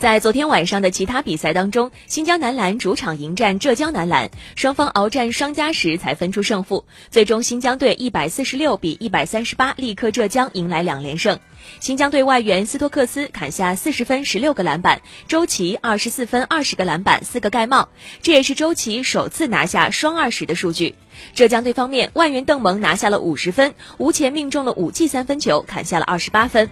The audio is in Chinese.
在昨天晚上的其他比赛当中新疆男篮主场迎战浙江男篮双方鏖战双加时才分出胜负。最终新疆队一百四十六比一百三十八力克浙江迎来两连胜。新疆队外援斯托克斯砍下四十分十六个篮板周琦二十四分二十个篮板四个盖帽这也是周琦首次拿下双二十的数据。浙江队方面外援邓蒙拿下了五十分吴前命中了五记三分球砍下了二十八分。